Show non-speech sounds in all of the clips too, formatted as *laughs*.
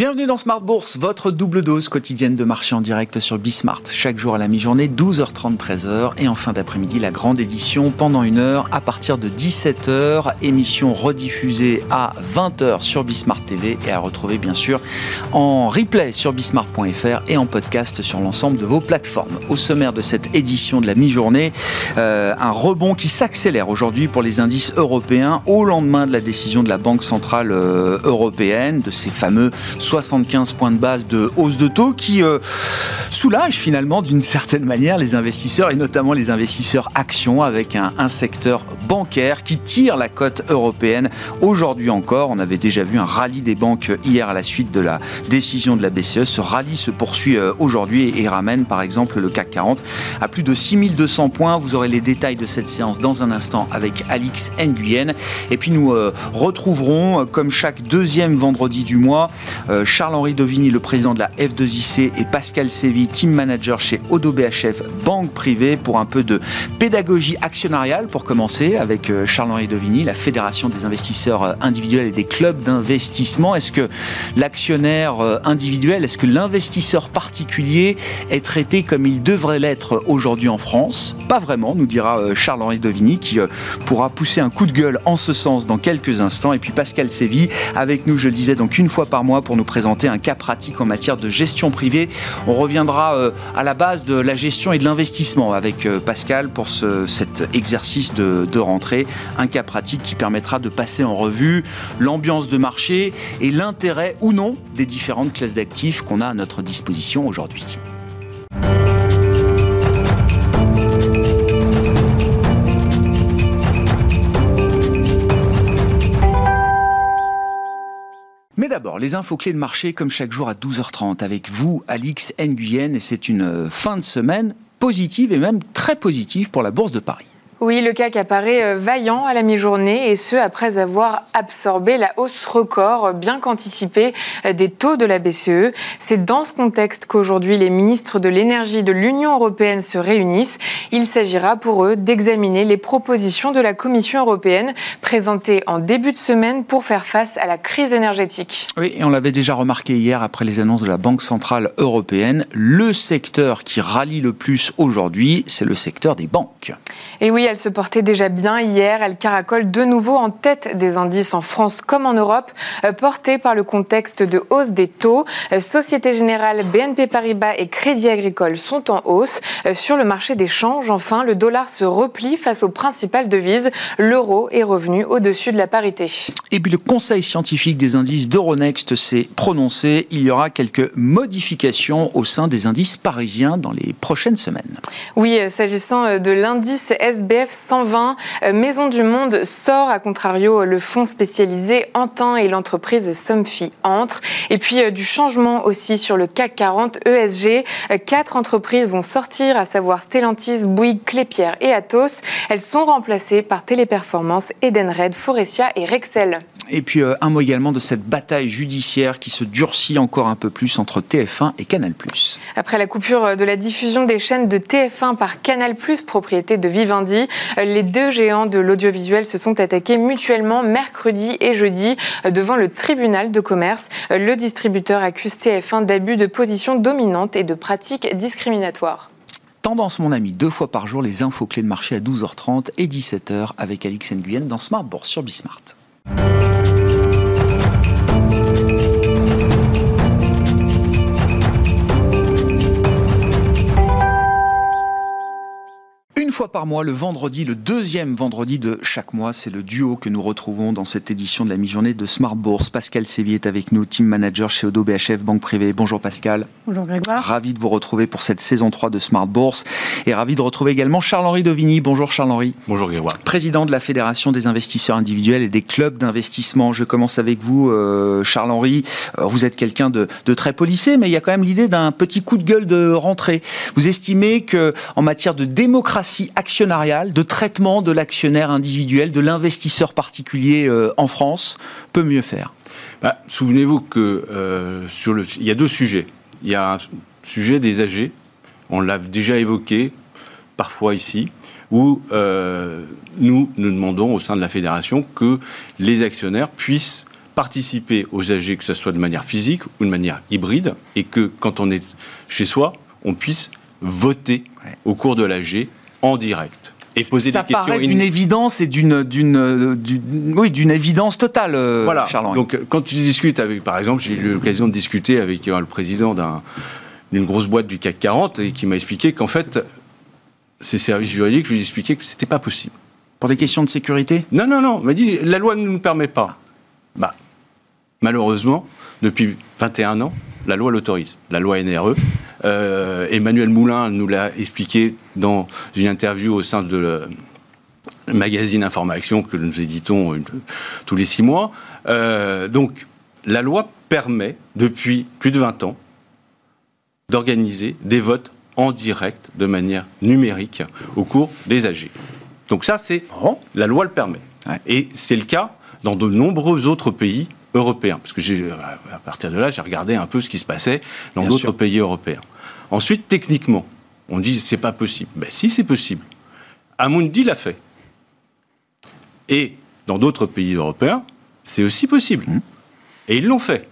Bienvenue dans Smart Bourse, votre double dose quotidienne de marché en direct sur Bismart. Chaque jour à la mi-journée, 12h30, 13h. Et en fin d'après-midi, la grande édition pendant une heure à partir de 17h. Émission rediffusée à 20h sur Bismart TV et à retrouver bien sûr en replay sur bismart.fr et en podcast sur l'ensemble de vos plateformes. Au sommaire de cette édition de la mi-journée, euh, un rebond qui s'accélère aujourd'hui pour les indices européens au lendemain de la décision de la Banque Centrale euh, Européenne, de ces fameux 75 points de base de hausse de taux qui euh, soulage finalement d'une certaine manière les investisseurs et notamment les investisseurs actions avec un, secteur bancaire qui tire la cote européenne aujourd'hui encore. On avait déjà vu un rallye des banques hier à la suite de la décision de la BCE. Ce rallye se poursuit euh, aujourd'hui et ramène par exemple le CAC 40 à plus de 6200 points. Vous aurez les détails de cette séance dans un instant avec Alix Nguyen. Et puis nous euh, retrouverons, comme chaque deuxième vendredi du mois, euh, Charles-Henri Dovini, le président de la F2IC, et Pascal Sévy, team manager chez Odo BHF, banque privée, pour un peu de pédagogie actionnariale, pour commencer, avec euh, Charles-Henri Dovini, la Fédération des investisseurs euh, individuels et des clubs d'investissement. Est-ce que l'actionnaire individuel, est-ce que l'investisseur particulier est traité comme il devrait l'être aujourd'hui en France? Pas vraiment, nous dira Charles-Henri Dovini, qui pourra pousser un coup de gueule en ce sens dans quelques instants. Et puis Pascal Sévy, avec nous, je le disais, donc une fois par mois pour nous présenter un cas pratique en matière de gestion privée. On reviendra euh, à la base de la gestion et de l'investissement avec euh, Pascal pour cet exercice de, de rentrée. Un cas pratique qui permettra de passer en revue l'ambiance de marché et l'intérêt ou non des différentes classes d'actifs qu'on a à notre disposition aujourd'hui. D'abord, les infos clés de marché comme chaque jour à 12h30 avec vous, Alix Nguyen, et c'est une euh, fin de semaine positive et même très positive pour la Bourse de Paris. Oui, le CAC apparaît euh, vaillant à la mi-journée et ce après avoir absorbé la hausse record bien qu'anticipée euh, des taux de la BCE. C'est dans ce contexte qu'aujourd'hui les ministres de l'énergie de l'Union européenne se réunissent. Il s'agira pour eux d'examiner les propositions de la Commission européenne présentées en début de semaine pour faire face à la crise énergétique. Oui, et on l'avait déjà remarqué hier après les annonces de la Banque centrale européenne, le secteur qui rallie le plus aujourd'hui, c'est le secteur des banques. Et oui, elle se portait déjà bien hier. Elle caracole de nouveau en tête des indices en France comme en Europe, euh, portée par le contexte de hausse des taux. Euh, Société Générale, BNP Paribas et Crédit Agricole sont en hausse. Euh, sur le marché des changes, enfin, le dollar se replie face aux principales devises. L'euro est revenu au-dessus de la parité. Et puis le conseil scientifique des indices d'Euronext s'est prononcé. Il y aura quelques modifications au sein des indices parisiens dans les prochaines semaines. Oui, s'agissant de l'indice SBF, 120, euh, Maison du Monde sort, à contrario, le fonds spécialisé Antin et l'entreprise Somfy entre. Et puis euh, du changement aussi sur le CAC 40 ESG. Euh, quatre entreprises vont sortir, à savoir Stellantis, Bouygues, Clépierre et Atos. Elles sont remplacées par Téléperformance, Edenred, Forestia et Rexel. Et puis un mot également de cette bataille judiciaire qui se durcit encore un peu plus entre TF1 et Canal+. Après la coupure de la diffusion des chaînes de TF1 par Canal+, propriété de Vivendi, les deux géants de l'audiovisuel se sont attaqués mutuellement mercredi et jeudi devant le tribunal de commerce. Le distributeur accuse TF1 d'abus de position dominante et de pratiques discriminatoires. Tendance, mon ami, deux fois par jour, les infos clés de marché à 12h30 et 17h avec Alix Nguyen dans Smart Bourse sur Bismart. Fois par mois, le vendredi, le deuxième vendredi de chaque mois, c'est le duo que nous retrouvons dans cette édition de la mi-journée de Smart Bourse. Pascal Sévy est avec nous, team manager chez Odo BHF Banque Privée. Bonjour Pascal. Bonjour Grégoire. Ravi de vous retrouver pour cette saison 3 de Smart Bourse et ravi de retrouver également Charles-Henri Dovigny. Bonjour Charles-Henri. Bonjour Grégoire. Président de la Fédération des investisseurs individuels et des clubs d'investissement. Je commence avec vous, euh, Charles-Henri. Euh, vous êtes quelqu'un de, de, très policé, mais il y a quand même l'idée d'un petit coup de gueule de rentrée. Vous estimez que en matière de démocratie actionnariale, de traitement de l'actionnaire individuel, de l'investisseur particulier euh, en France, peut mieux faire? Bah, Souvenez-vous que euh, sur le, il y a deux sujets. Il y a un sujet des âgés, on l'a déjà évoqué parfois ici, où euh, nous, nous demandons au sein de la fédération que les actionnaires puissent participer aux AG, que ce soit de manière physique ou de manière hybride, et que quand on est chez soi, on puisse voter au cours de l'AG en direct et poser ça des questions. Ça paraît d'une évidence et d'une d'une oui d'une évidence totale. Euh, voilà. Donc quand tu discutes avec, par exemple, j'ai eu l'occasion de discuter avec euh, le président d'une grosse boîte du CAC 40 et qui m'a expliqué qu'en fait, ses services juridiques lui expliquaient que c'était pas possible. Pour des questions de sécurité? Non, non, non. M'a dit la loi ne nous permet pas. Bah, malheureusement, depuis 21 ans, la loi l'autorise, la loi NRE. Euh, Emmanuel Moulin nous l'a expliqué dans une interview au sein de le magazine Information que nous éditons tous les six mois. Euh, donc, la loi permet, depuis plus de 20 ans, d'organiser des votes en direct, de manière numérique, au cours des AG. Donc ça, c'est oh. la loi le permet. Et c'est le cas dans de nombreux autres pays européens. Parce que j'ai, à partir de là, j'ai regardé un peu ce qui se passait dans d'autres pays européens. Ensuite, techniquement, on dit c'est pas possible. Ben si, c'est possible. Amundi l'a fait. Et dans d'autres pays européens, c'est aussi possible. Mmh. Et ils l'ont fait.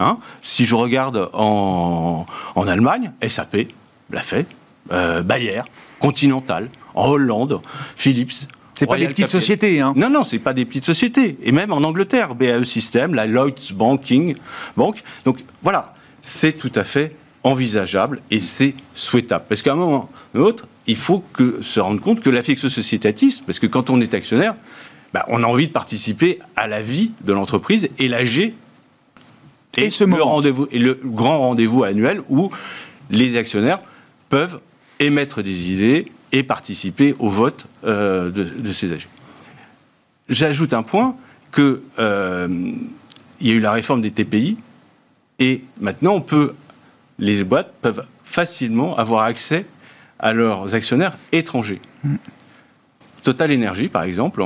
Hein si je regarde en, en Allemagne, SAP l'a fait, euh, Bayer, Continental, en Hollande, Philips. C'est pas des petites sociétés, hein Non, non, c'est pas des petites sociétés. Et même en Angleterre, BAE System, la Lloyds Banking Bank. Donc voilà, c'est tout à fait envisageable et c'est souhaitable. Parce qu'à un moment ou autre, il faut que, se rendre compte que l'affectio sociétatisme, parce que quand on est actionnaire, bah, on a envie de participer à la vie de l'entreprise et l'AG et, ce le, rendez-vous, et le grand rendez-vous annuel où les actionnaires peuvent émettre des idées et participer au vote euh, de, ces AG. J'ajoute un point que euh, il y a eu la réforme des TPI et maintenant on peut les boîtes peuvent facilement avoir accès à leurs actionnaires étrangers. Total Energy, par exemple,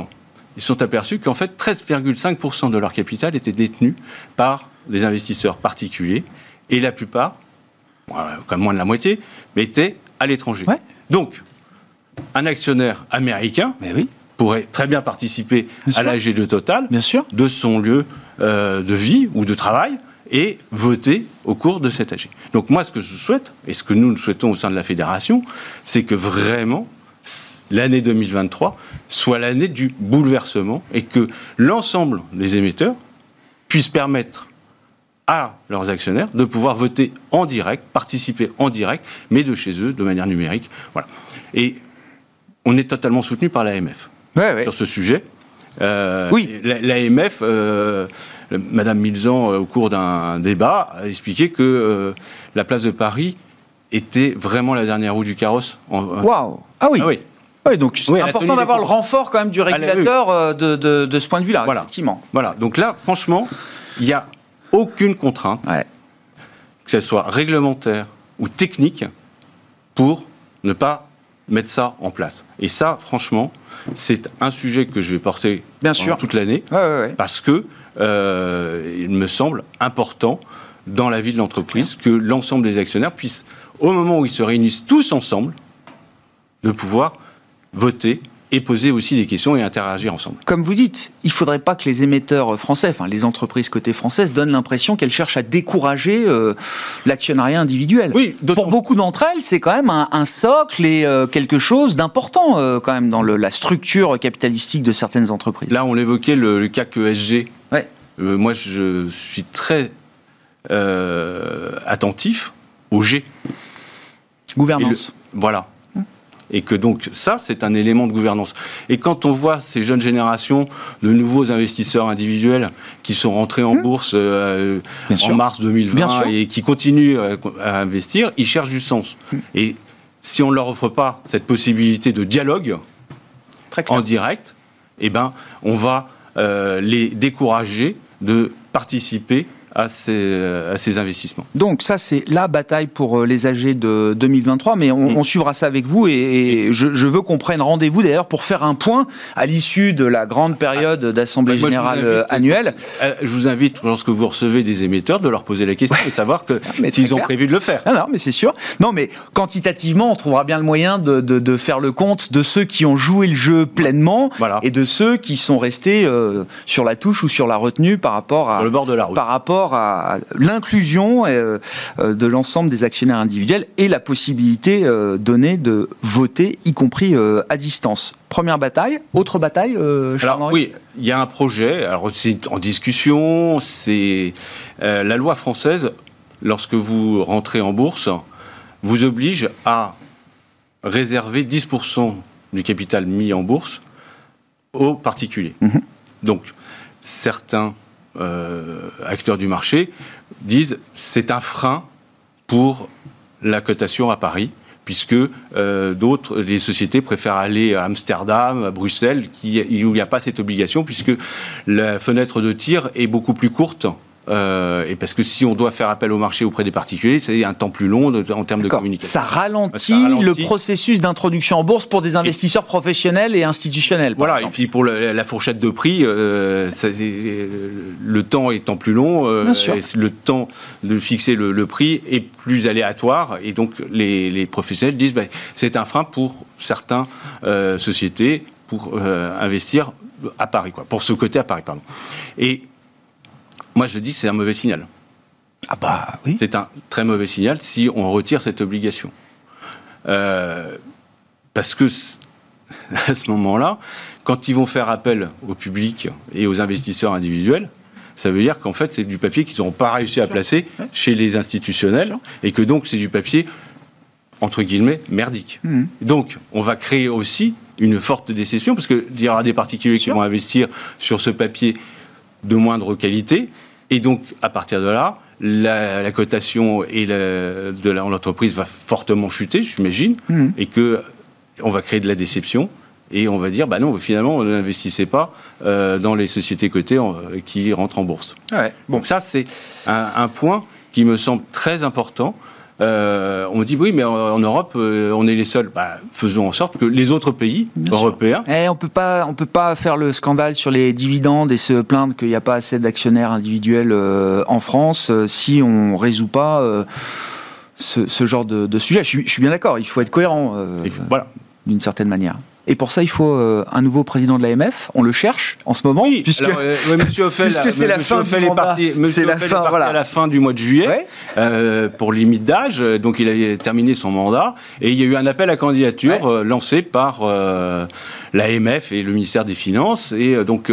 ils sont aperçus qu'en fait 13,5% de leur capital était détenu par des investisseurs particuliers et la plupart, comme moins de la moitié, mais étaient à l'étranger. Donc, un actionnaire américain pourrait très bien participer à l'AG de Total de son lieu euh, de vie ou de travail et voter au cours de cet AG. Donc moi, ce que je souhaite, et ce que nous, nous souhaitons au sein de la fédération, c'est que vraiment l'année 2023 soit l'année du bouleversement et que l'ensemble des émetteurs puissent permettre à leurs actionnaires de pouvoir voter en direct, participer en direct, mais de chez eux, de manière numérique. Voilà. Et on est totalement soutenu par l'AMF sur ce sujet. Euh, oui. L'AMF, euh, Madame Milzan, euh, au cours d'un débat, a expliqué que la place de Paris était vraiment la dernière roue du carrosse. Waouh Ah oui. Ah oui. Donc c'est important d'avoir le renfort quand même du régulateur de, de, ce point de vue-là, voilà. effectivement. Voilà, donc là, franchement, il y a aucune contrainte, que ce soit réglementaire ou technique, pour ne pas mettre ça en place. Et ça, franchement, c'est un sujet que je vais porter Bien sûr. toute l'année, parce que euh, il me semble important dans la vie de l'entreprise que l'ensemble des actionnaires puissent, au moment où ils se réunissent tous ensemble, de pouvoir voter et poser aussi des questions et interagir ensemble. Comme vous dites, il ne faudrait pas que les émetteurs français, enfin les entreprises côté françaises, donnent l'impression qu'elles cherchent à décourager euh, l'actionnariat individuel. Oui, Pour beaucoup d'entre elles, c'est quand même un, socle et euh, quelque chose d'important euh, quand même dans la structure capitalistique de certaines entreprises. Là, on évoquait le, le CAC ESG. Ouais. moi, je suis très attentif au G. Gouvernance. voilà et que donc ça, c'est un élément de gouvernance. Et quand on voit ces jeunes générations de nouveaux investisseurs individuels qui sont rentrés en mmh. bourse euh, en mars 2020 et qui continuent à, investir, ils cherchent du sens. Mmh. Et si on ne leur offre pas cette possibilité de dialogue en direct, eh ben, on va euh, les décourager de participer à ces, investissements. Donc ça, c'est la bataille pour euh, les âgés de 2023, mais on, mm. suivra ça avec vous et, je, veux qu'on prenne rendez-vous d'ailleurs pour faire un point à l'issue de la grande période ah. d'Assemblée Générale euh, annuelle. Euh, je vous invite, lorsque vous recevez des émetteurs, de leur poser la question et de savoir que *laughs* s'ils ont prévu de le faire. Non, non, mais c'est sûr. Non, mais quantitativement, on trouvera bien le moyen de, faire le compte de ceux qui ont joué le jeu pleinement et de ceux qui sont restés sur la touche ou sur la retenue par rapport à... le bord de la route. Par rapport à l'inclusion euh, euh, de l'ensemble des actionnaires individuels et la possibilité euh, donnée de voter, y compris à distance. Première bataille, autre bataille Alors oui, il y a un projet, alors c'est en discussion, c'est la loi française, lorsque vous rentrez en bourse, vous oblige à réserver 10% du capital mis en bourse aux particuliers. Mhm. Donc, certains acteurs du marché disent c'est un frein pour la cotation à Paris puisque euh, d'autres, les sociétés préfèrent aller à Amsterdam, à Bruxelles, où il n'y a pas cette obligation, puisque la fenêtre de tir est beaucoup plus courte euh, et parce que si on doit faire appel au marché auprès des particuliers, c'est un temps plus long en termes de communication. Ça ralentit, le processus d'introduction en bourse pour des investisseurs professionnels et institutionnels. Voilà, et puis pour la, fourchette de prix, euh, le temps étant plus long, euh, le temps de fixer le, prix est plus aléatoire, et donc les, professionnels disent que bah, c'est un frein pour certaines sociétés pour investir à Paris, quoi, pour ce côté à Paris, pardon. Et moi, je dis c'est un mauvais signal. Ah bah oui. C'est un très mauvais signal si on retire cette obligation. Euh, parce que *laughs* à ce moment-là, quand ils vont faire appel au public et aux investisseurs individuels, ça veut dire qu'en fait, c'est du papier qu'ils n'auront pas réussi à placer chez les institutionnels et que donc c'est du papier, entre guillemets, merdique. Mmh. Donc, on va créer aussi une forte décession parce qu'il y aura des particuliers qui vont investir sur ce papier de moindre qualité et donc, à partir de là, la, cotation et de l'entreprise va fortement chuter, j'imagine, mmh. et que on va créer de la déception. Et on va dire, bah non, finalement, on n'investissait pas euh, dans les sociétés cotées qui rentrent en bourse. Ouais. Donc ça, c'est un, point qui me semble très important. Euh, on dit oui, mais en, Europe, euh, on est les seuls. Bah, faisons en sorte que les autres pays européens. Eh, on peut pas, on peut pas faire le scandale sur les dividendes et se plaindre qu'il n'y a pas assez d'actionnaires individuels euh, en France si on résout pas ce, genre de, sujet. Je suis, bien d'accord. Il faut être cohérent. voilà. D'une certaine manière. Et pour ça, il faut euh, un nouveau président de l'AMF. On le cherche en ce moment. Oui, puisque, euh, *laughs* Monsieur c'est la fin du mandat. C'est la fin, voilà. à la fin du mois de juillet euh, pour limite d'âge. Donc il a terminé son mandat et il y a eu un appel à candidature lancé par l'AMF et le ministère des Finances. Et donc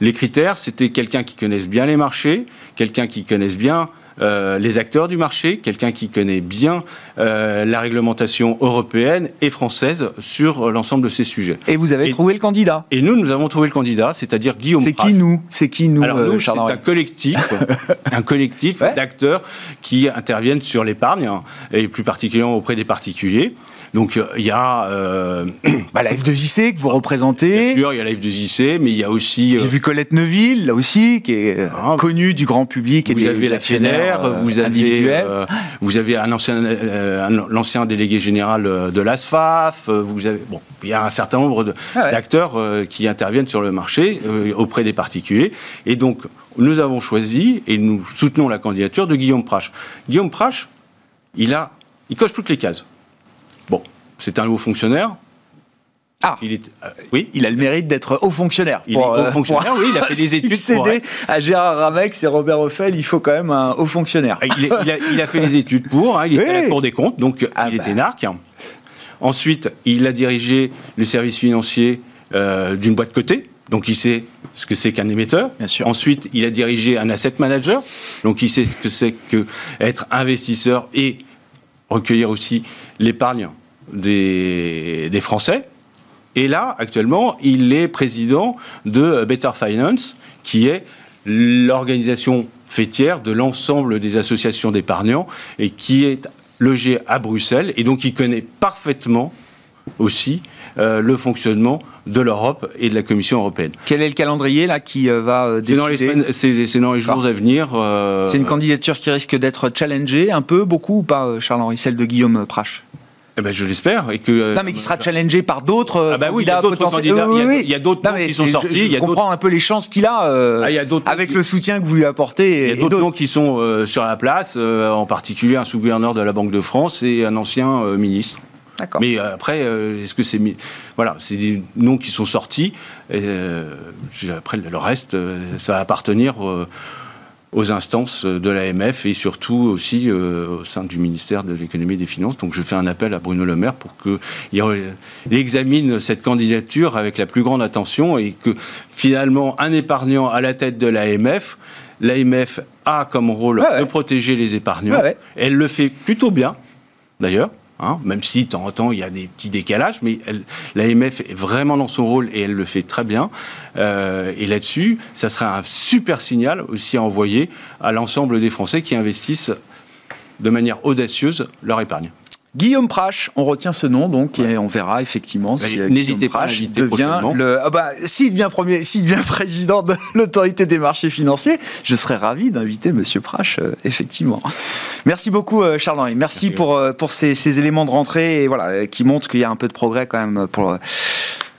les critères, c'était quelqu'un qui connaisse bien les marchés, quelqu'un qui connaisse bien euh, les acteurs du marché, quelqu'un qui connaît bien euh, la réglementation européenne et française sur l'ensemble de ces sujets. Et vous avez trouvé le candidat Et nous, nous avons trouvé le candidat, c'est-à-dire Guillaume. C'est qui nous? C'est qui nous Alors nous, euh, c'est un collectif, *laughs* un collectif d'acteurs qui interviennent sur l'épargne et plus particulièrement auprès des particuliers. Donc il y a euh, bah, la F2IC que vous représentez. Bien sûr, il y a la F2IC, mais il y a aussi. J'ai vu Colette Neuville là aussi, qui est ah, connue du grand public et vous avez la FEDER, vous avez vous avez un ancien l'ancien délégué général de l'ASFAF. Vous avez bon, il y a un certain nombre ah d'acteurs qui interviennent sur le marché auprès des particuliers, et donc nous avons choisi et nous soutenons la candidature de Guillaume Prache. Guillaume Prache, il a il coche toutes les cases. Bon, c'est un haut fonctionnaire. Ah, il est, euh, oui, il a le mérite d'être haut fonctionnaire. Il est haut euh, fonctionnaire, oui, il a fait des *laughs* études. Pour à Gérard Ramex et Robert Offel, il faut quand même un haut fonctionnaire. Ah, il, a, fait des études pour, hein, il était à la Cour des comptes, donc ah il était bah. narc. Ensuite, il a dirigé le service financier euh, d'une boîte cotée, donc il sait ce que c'est qu'un émetteur. Bien sûr. Ensuite, il a dirigé un asset manager, donc il sait ce que c'est qu'être investisseur et recueillir aussi l'épargne des, Français. Et là, actuellement, il est président de Better Finance, qui est l'organisation fêtière de l'ensemble des associations d'épargnants et qui est logé à Bruxelles. Et donc, il connaît parfaitement aussi le fonctionnement de l'Europe et de la Commission européenne. Quel est le calendrier là qui va décider C'est dans les, jours à venir. C'est une candidature qui risque d'être challengée un peu, beaucoup ou pas, Charles-Henri, celle de Guillaume Prache? Eh ben, je l'espère. Et que, euh, non, mais qui sera challengé par d'autres ah bah oui, candidats potentiels. Il y a, d'autres noms qui sont sortis. Je, comprends un peu les chances qu'il a, euh, ah, avec le soutien que vous lui apportez. Il y a d'autres noms qui sont euh, sur la place, en particulier un sous-gouverneur de la Banque de France et un ancien ministre. Mais après, est-ce que c'est voilà, c'est des noms qui sont sortis. Et, après, le reste, ça va appartenir aux instances de l'AMF et surtout aussi euh, au sein du ministère de l'économie et des finances. Donc je fais un appel à Bruno Le Maire pour qu'il examine cette candidature avec la plus grande attention et que finalement un épargnant à la tête de l'AMF, l'AMF a comme rôle de protéger les épargnants. Elle le fait plutôt bien, d'ailleurs. Hein, même si de temps en temps il y a des petits décalages, mais l'AMF est vraiment dans son rôle et elle le fait très bien. Euh, et là-dessus, ça serait un super signal aussi à envoyer à l'ensemble des Français qui investissent de manière audacieuse leur épargne. Guillaume Prache, on retient ce nom donc et on verra effectivement si euh, n'hésitez pas devient le ah bah, s'il devient premier s'il devient président de *laughs* l'autorité des marchés financiers, je serais ravi d'inviter monsieur Prache euh, effectivement. Merci beaucoup euh, Charles Henri. Merci, pour pour ces, ces, éléments de rentrée et voilà qui montrent qu'il y a un peu de progrès quand même pour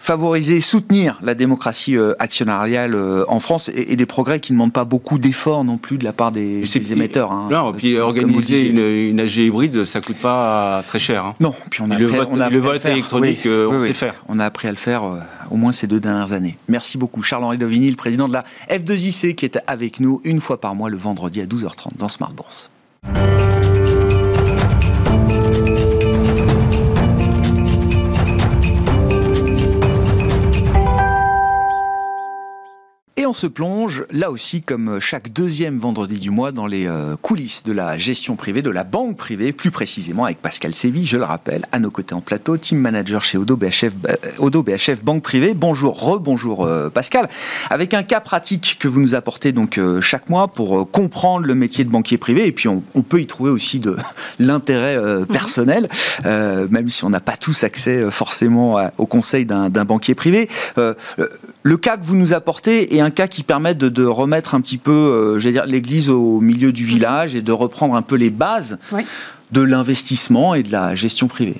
favoriser, soutenir la démocratie euh, actionnariale euh, en France et, des progrès qui ne demandent pas beaucoup d'efforts non plus de la part des, émetteurs. Hein. non, puis organiser une, AG hybride, ça coûte pas très cher. Hein. Non, puis on a le vote, on a le vote électronique, euh, on sait faire. On a appris à le faire au moins ces deux dernières années. Merci beaucoup, Charles-Henri Dovigny, le président de la F2IC, qui est avec nous une fois par mois le vendredi à 12h30 dans Smart Bourse. Et on se plonge, là aussi, comme chaque deuxième vendredi du mois, dans les euh, coulisses de la gestion privée, de la banque privée, plus précisément avec Pascal Séville, je le rappelle, à nos côtés en plateau, team manager chez Odo BHF, euh, Odo BHF Banque Privée. Bonjour, rebonjour euh, Pascal. Avec un cas pratique que vous nous apportez donc chaque mois pour comprendre le métier de banquier privé, et puis on, peut y trouver aussi de *laughs* l'intérêt mhm. personnel, même si on n'a pas tous accès forcément au conseil d'un banquier privé. le cas que vous nous apportez est un cas qui permet de, remettre un petit peu, euh, j'allais dire, l'église au milieu du village et de reprendre un peu les bases de l'investissement et de la gestion privée.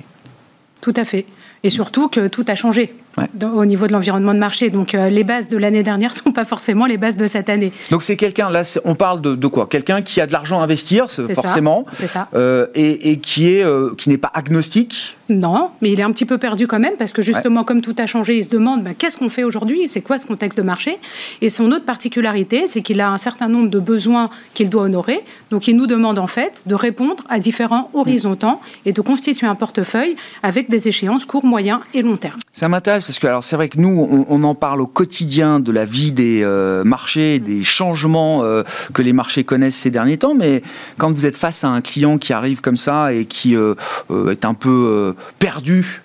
Tout à fait. Et surtout que tout a changé au niveau de l'environnement de marché. Donc euh, les bases de l'année dernière ne *laughs* sont pas forcément les bases de cette année. Donc c'est quelqu'un, là on parle de, quoi? Quelqu'un qui a de l'argent à investir, forcément, ça, ça. Euh, et, et, qui est qui n'est pas agnostique non, mais il est un petit peu perdu quand même parce que justement, comme tout a changé, il se demande bah, qu'est-ce qu'on fait aujourd'hui, c'est quoi ce contexte de marché? Et son autre particularité, c'est qu'il a un certain nombre de besoins qu'il doit honorer. Donc, il nous demande en fait de répondre à différents horizons temps et de constituer un portefeuille avec des échéances court, moyen et long terme. Ça m'intéresse parce que alors c'est vrai que nous, on, en parle au quotidien de la vie des euh, marchés, des changements euh, que les marchés connaissent ces derniers temps. Mais quand vous êtes face à un client qui arrive comme ça et qui euh, est un peu perdu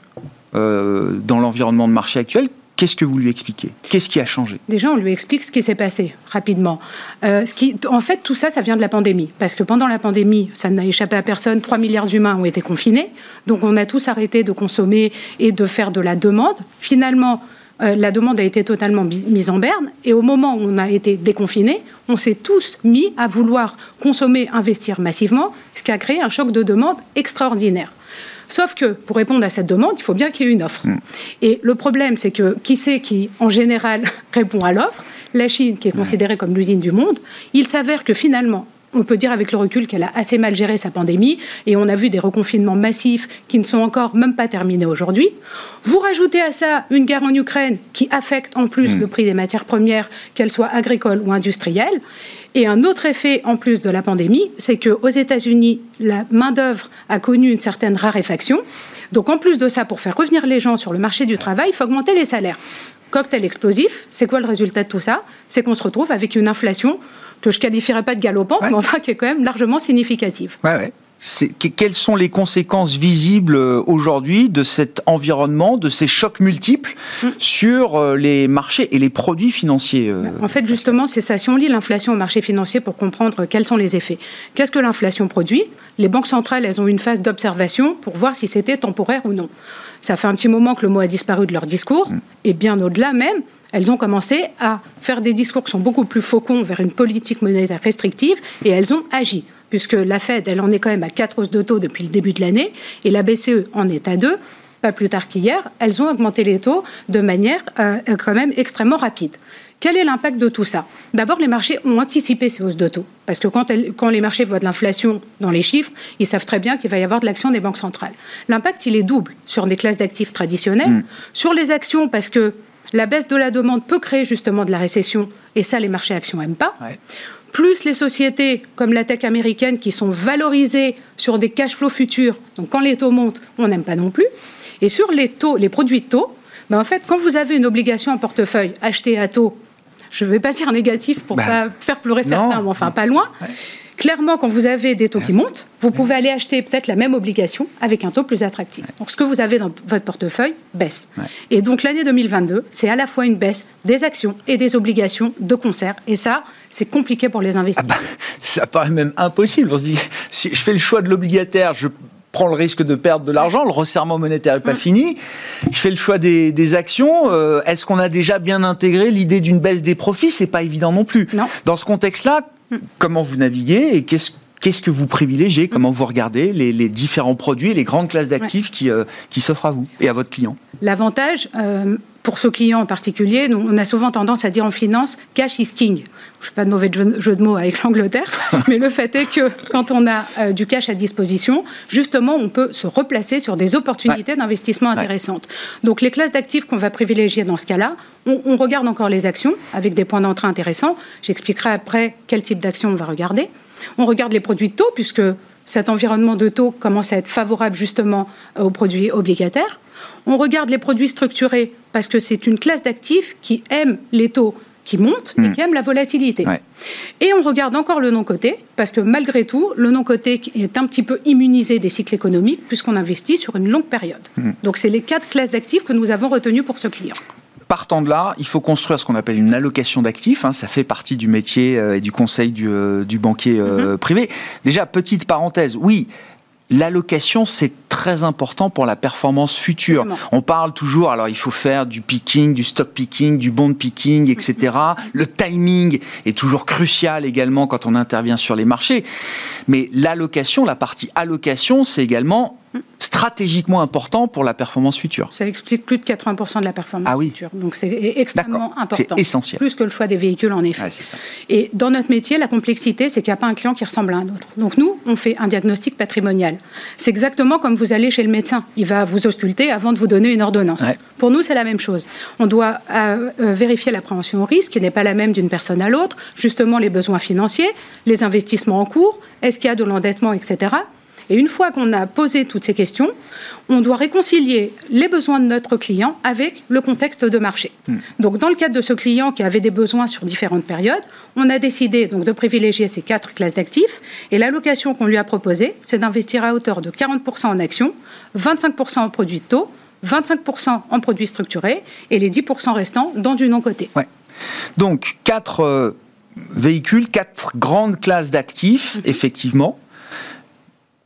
euh, dans l'environnement de marché actuel, Qu'est-ce que vous lui expliquez? Qu'est-ce qui a changé? Déjà, on lui explique ce qui s'est passé rapidement. Euh, en fait, tout ça, ça vient de la pandémie. Parce que pendant la pandémie, ça n'a échappé à personne, 3 milliards d'humains ont été confinés. Donc, on a tous arrêté de consommer et de faire de la demande. Finalement, euh, la demande a été totalement mise en berne. Et au moment où on a été déconfiné, on s'est tous mis à vouloir consommer, investir massivement, ce qui a créé un choc de demande extraordinaire. Sauf que pour répondre à cette demande, il faut bien qu'il y ait une offre. Mm. Et le problème, c'est que qui c'est qui, en général, *laughs* répond à l'offre? La Chine, qui est considérée comme l'usine du monde. Il s'avère que finalement, on peut dire avec le recul qu'elle a assez mal géré sa pandémie et on a vu des reconfinements massifs qui ne sont encore même pas terminés aujourd'hui. Vous rajoutez à ça une guerre en Ukraine qui affecte en plus mm. le prix des matières premières, qu'elles soient agricoles ou industrielles. Et un autre effet en plus de la pandémie, c'est qu'aux États-Unis, la main-d'œuvre a connu une certaine raréfaction. Donc en plus de ça, pour faire revenir les gens sur le marché du travail, il faut augmenter les salaires. Cocktail explosif, c'est quoi le résultat de tout ça? C'est qu'on se retrouve avec une inflation que je qualifierais pas de galopante, mais enfin qui est quand même largement significative. Ouais, ouais. quelles sont les conséquences visibles euh, aujourd'hui de cet environnement, de ces chocs multiples mm. sur euh, les marchés et les produits financiers euh, En fait, justement, c'est ça. Si on lit l'inflation au marché financier pour comprendre quels sont les effets, qu'est-ce que l'inflation produit? Les banques centrales, elles ont une phase d'observation pour voir si c'était temporaire ou non. Ça fait un petit moment que le mot a disparu de leur discours, mm. et bien au-delà même, elles ont commencé à faire des discours qui sont beaucoup plus faucons vers une politique monétaire restrictive, et elles ont agi puisque la Fed, elle en est quand même à 4 hausses de taux depuis le début de l'année, et la BCE en est à 2, pas plus tard qu'hier, elles ont augmenté les taux de manière euh, quand même extrêmement rapide. Quel est l'impact de tout ça? D'abord, les marchés ont anticipé ces hausses de taux. Parce que quand, quand les marchés voient de l'inflation dans les chiffres, ils savent très bien qu'il va y avoir de l'action des banques centrales. L'impact, il est double sur des classes d'actifs traditionnelles. Mmh. Sur les actions, parce que la baisse de la demande peut créer justement de la récession, et ça, les marchés actions n'aiment pas plus les sociétés comme la tech américaine qui sont valorisées sur des cash flows futurs. Donc quand les taux montent, on n'aime pas non plus. Et sur les taux, les produits de taux, ben en fait, quand vous avez une obligation en portefeuille achetée à taux, je ne vais pas dire négatif pour ne bah, pas faire pleurer certains, mais enfin pas loin. Clairement, quand vous avez des taux qui montent, vous pouvez aller acheter peut-être la même obligation avec un taux plus attractif. Donc ce que vous avez dans votre portefeuille baisse. Et donc l'année 2022, c'est à la fois une baisse des actions et des obligations de concert. Et ça, c'est compliqué pour les investisseurs. Ah bah, ça paraît même impossible. On se dit, si je fais le choix de l'obligataire, je prends le risque de perdre de l'argent, le resserrement monétaire n'est pas mm. fini. Je fais le choix des, actions. Euh, est-ce qu'on a déjà bien intégré l'idée d'une baisse des profits? C'est pas évident non plus. Dans ce contexte-là, Comment vous naviguez et qu'est-ce Qu'est-ce que vous privilégiez Comment vous regardez les, différents produits, les grandes classes d'actifs qui, euh, qui s'offrent à vous et à votre client? L'avantage, euh, pour ce client en particulier, on a souvent tendance à dire en finance, cash is king. Je ne fais pas de mauvais jeu, de mots avec l'Angleterre, *laughs* mais le fait est que quand on a euh, du cash à disposition, justement, on peut se replacer sur des opportunités d'investissement intéressantes. Donc les classes d'actifs qu'on va privilégier dans ce cas-là, on, on regarde encore les actions avec des points d'entrée intéressants. J'expliquerai après quel type d'action on va regarder. On regarde les produits de taux, puisque cet environnement de taux commence à être favorable justement euh, aux produits obligataires. On regarde les produits structurés, parce que c'est une classe d'actifs qui aime les taux qui montent et hmm. qui aime la volatilité. Et on regarde encore le non-coté, parce que malgré tout, le non-coté est un petit peu immunisé des cycles économiques, puisqu'on investit sur une longue période. Hmm. Donc c'est les quatre classes d'actifs que nous avons retenues pour ce client. Partant de là, il faut construire ce qu'on appelle une allocation d'actifs. Hein. ça fait partie du métier euh, et du conseil du, euh, banquier euh, mhm. privé. Déjà, petite parenthèse, oui, l'allocation, c'est très important pour la performance future. On parle toujours, alors il faut faire du picking, du stock picking, du bond picking, etc. *laughs* Le timing est toujours crucial également quand on intervient sur les marchés. Mais l'allocation, la partie allocation, c'est également stratégiquement important pour la performance future. Ça explique plus de 80% de la performance ah oui. future. Donc c'est extrêmement important. C'est essentiel. Plus que le choix des véhicules en effet. Et dans notre métier, la complexité, c'est qu'il n'y a pas un client qui ressemble à un autre. Donc nous, on fait un diagnostic patrimonial. C'est exactement comme vous allez chez le médecin. Il va vous ausculter avant de vous donner une ordonnance. Pour nous, c'est la même chose. On doit euh, euh, vérifier la prévention au risque, qui n'est pas la même d'une personne à l'autre, justement les besoins financiers, les investissements en cours, est-ce qu'il y a de l'endettement, etc. Et une fois qu'on a posé toutes ces questions, on doit réconcilier les besoins de notre client avec le contexte de marché. Hmm. Donc, dans le cadre de ce client qui avait des besoins sur différentes périodes, on a décidé donc de privilégier ces quatre classes d'actifs. Et l'allocation qu'on lui a proposée, c'est d'investir à hauteur de 40% en actions, 25% en produits de taux, 25% en produits structurés et les 10% restants dans du non-coté. Ouais. Donc, quatre euh, véhicules, quatre grandes classes d'actifs, mhm. effectivement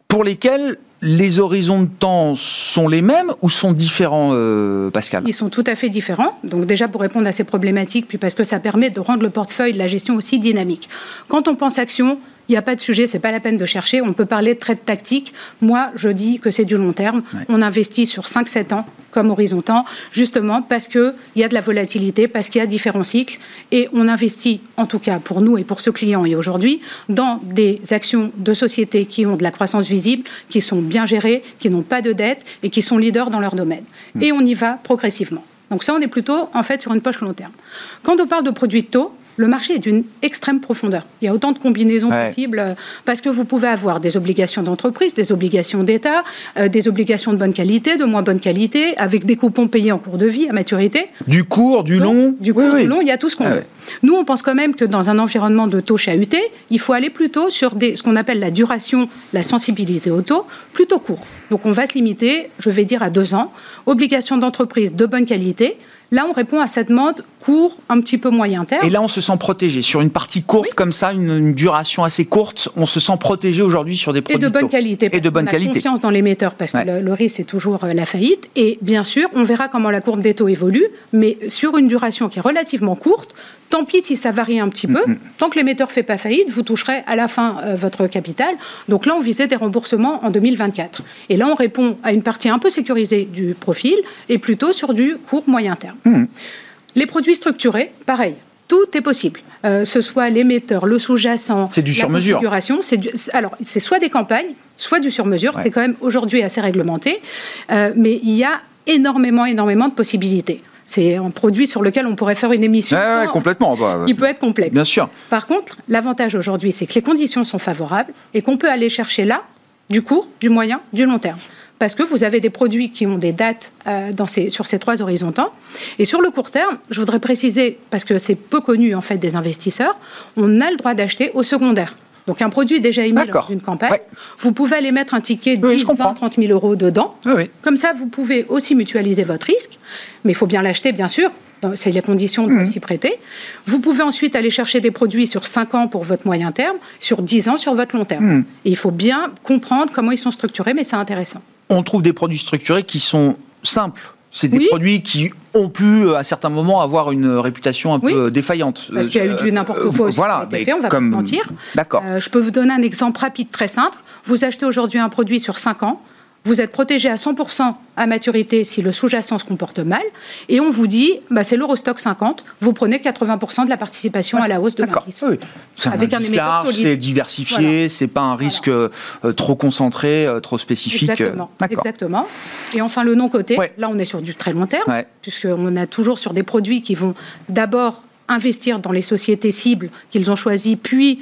pour lesquels les horizons de temps sont les mêmes ou sont différents, euh, Pascal? Ils sont tout à fait différents. Donc déjà pour répondre à ces problématiques, puis parce que ça permet de rendre le portefeuille, la gestion aussi dynamique. Quand on pense action, il n'y a pas de sujet, c'est pas la peine de chercher. On peut parler de trade tactique. Moi, je dis que c'est du long terme. On investit sur 5-7 ans comme horizon temps, justement parce qu'il y a de la volatilité, parce qu'il y a différents cycles. Et on investit, en tout cas pour nous et pour ce client et aujourd'hui, dans des actions de sociétés qui ont de la croissance visible, qui sont bien gérées, qui n'ont pas de dette et qui sont leaders dans leur domaine. Et on y va progressivement. Donc ça, on est plutôt en fait sur une poche long terme. Quand on parle de produits de taux, le marché est d'une extrême profondeur. Il y a autant de combinaisons possibles euh, parce que vous pouvez avoir des obligations d'entreprise, des obligations d'État, euh, des obligations de bonne qualité, de moins bonne qualité, avec des coupons payés en cours de vie, à maturité. Du court, du long Du court, du long, il y a tout ce qu'on ah veut. Nous, on pense quand même que dans un environnement de taux chahuté, il faut aller plutôt sur des, ce qu'on appelle la duration, la sensibilité au taux, plutôt court. Donc on va se limiter, je vais dire, à deux ans. Obligations d'entreprise de bonne qualité Là, on répond à cette demande court, un petit peu moyen terme. Et là, on se sent protégé. Sur une partie courte comme ça, une, duration assez courte, on se sent protégé aujourd'hui sur des produits. Et de bonne qualité. Et de bonne on qualité. A confiance dans l'émetteur parce que le, risque, c'est toujours euh, la faillite. Et bien sûr, on verra comment la courbe des taux évolue, mais sur une duration qui est relativement courte, Tant pis si ça varie un petit peu. Mm. Tant que l'émetteur ne fait pas faillite, vous toucherez à la fin euh, votre capital. Donc là, on visait des remboursements en 2024. Et là, on répond à une partie un peu sécurisée du profil et plutôt sur du court moyen terme. Mm. Les produits structurés, pareil. Tout est possible. Euh, ce soit l'émetteur, le sous-jacent, c'est du sur-mesure. alors, c'est soit des campagnes, soit du sur-mesure. C'est quand même aujourd'hui assez réglementé, euh, mais il y a énormément, énormément de possibilités. C'est un produit sur lequel on pourrait faire une émission. complètement. Bah, Il peut être complexe. Bien sûr. Par contre, l'avantage aujourd'hui, c'est que les conditions sont favorables et qu'on peut aller chercher là du court, du moyen, du long terme. Parce que vous avez des produits qui ont des dates euh, dans ces, sur ces trois horizontaux. Et sur le court terme, je voudrais préciser, parce que c'est peu connu en fait des investisseurs, on a le droit d'acheter au secondaire. Donc un produit déjà émis dans une campagne, vous pouvez aller mettre un ticket de 10, 20, 30 000 euros dedans. Comme ça, vous pouvez aussi mutualiser votre risque, mais il faut bien l'acheter, bien sûr. C'est les conditions de mmh. s'y prêter. Vous pouvez ensuite aller chercher des produits sur 5 ans pour votre moyen terme, sur 10 ans sur votre long terme. Mmh. Et il faut bien comprendre comment ils sont structurés, mais c'est intéressant. On trouve des produits structurés qui sont simples c'est des produits qui ont pu, euh, à certains moments, avoir une réputation un peu défaillante. Parce qu'il y a eu du n'importe quoi euh, aussi voilà, qui a été fait, on va pas se mentir. D'accord. Euh, je peux vous donner un exemple rapide, très simple. Vous achetez aujourd'hui un produit sur 5 ans, vous êtes protégé à 100% à maturité si le sous-jacent se comporte mal, et on vous dit, bah, c'est l'Eurostock 50, vous prenez 80% de la participation à la hausse de l'indice. Oui. C'est avec un, large, c'est diversifié, c'est pas un risque euh, trop concentré, euh, trop spécifique. Exactement. Exactement. Et enfin le non-côté, là on est sur du très long terme, puisqu'on a toujours sur des produits qui vont d'abord investir dans les sociétés cibles qu'ils ont choisies, puis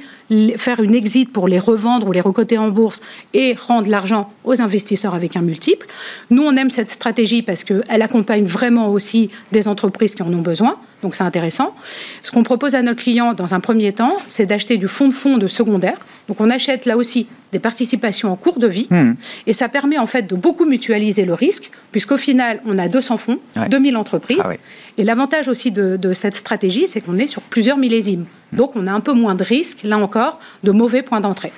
faire une exit pour les revendre ou les recoter en bourse et rendre l'argent aux investisseurs avec un multiple. Nous, on aime cette stratégie parce qu'elle accompagne vraiment aussi des entreprises qui en ont besoin. Donc c'est intéressant. Ce qu'on propose à nos clients dans un premier temps, c'est d'acheter du fonds de fonds de secondaire. Donc on achète là aussi des participations en cours de vie. Hmm. Et ça permet en fait de beaucoup mutualiser le risque, puisqu'au final, on a 200 fonds, 2000 entreprises. Ah et l'avantage aussi de, de cette stratégie, c'est qu'on est sur plusieurs millésimes. Donc on a un peu moins de risques, là encore, de mauvais points d'entrée.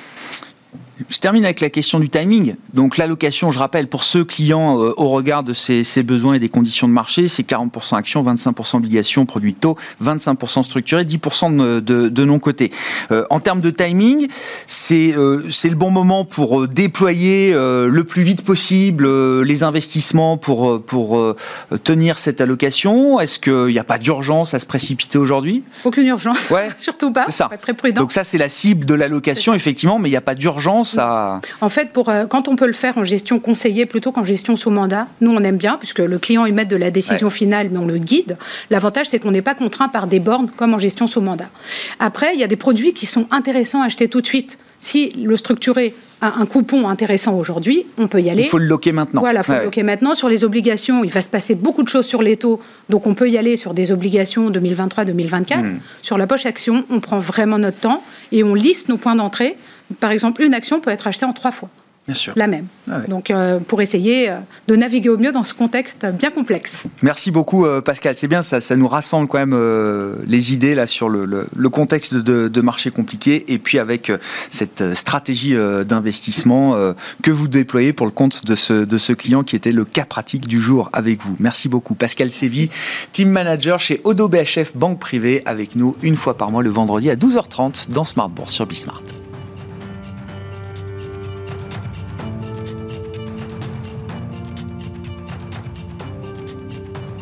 Je termine avec la question du timing. Donc l'allocation, je rappelle, pour ceux clients euh, au regard de ses, besoins et des conditions de marché, c'est 40% actions, 25% obligations, produits taux, 25% structurés, 10% de, de, non-cotés. Euh, en termes de timing, c'est euh, le bon moment pour déployer le plus vite possible les investissements pour, pour tenir cette allocation. Est-ce qu'il n'y a pas d'urgence à se précipiter aujourd'hui? Aucune urgence, ouais, *laughs* surtout pas. Ça. Très prudent. Donc ça, c'est la cible de l'allocation, effectivement, mais il n'y a pas d'urgence en fait, pour, euh, quand on peut le faire en gestion conseillée plutôt qu'en gestion sous mandat, nous, on aime bien, puisque le client émet de la décision finale, mais on le guide. L'avantage, c'est qu'on n'est pas contraint par des bornes comme en gestion sous mandat. Après, il y a des produits qui sont intéressants à acheter tout de suite. Si le structuré a un coupon intéressant aujourd'hui, on peut y aller. Il faut le loquer maintenant. Voilà, il faut le loquer maintenant. Sur les obligations, il va se passer beaucoup de choses sur les taux, donc on peut y aller sur des obligations 2023-2024. Hmm. Sur la poche action, on prend vraiment notre temps et on liste nos points d'entrée par exemple, une action peut être achetée en trois fois. Bien sûr. La même. Ah Donc, euh, pour essayer euh, de naviguer au mieux dans ce contexte bien complexe. Merci beaucoup, euh, Pascal. C'est bien, ça, ça, nous rassemble quand même les idées là sur le, le, contexte de, de, marché compliqué et puis avec cette stratégie d'investissement que vous déployez pour le compte de ce, de ce client qui était le cas pratique du jour avec vous. Merci beaucoup, Pascal Sévy, team manager chez Odo BHF Banque Privée, avec nous une fois par mois le vendredi à 12h30 dans Smart Bourse sur Bismart.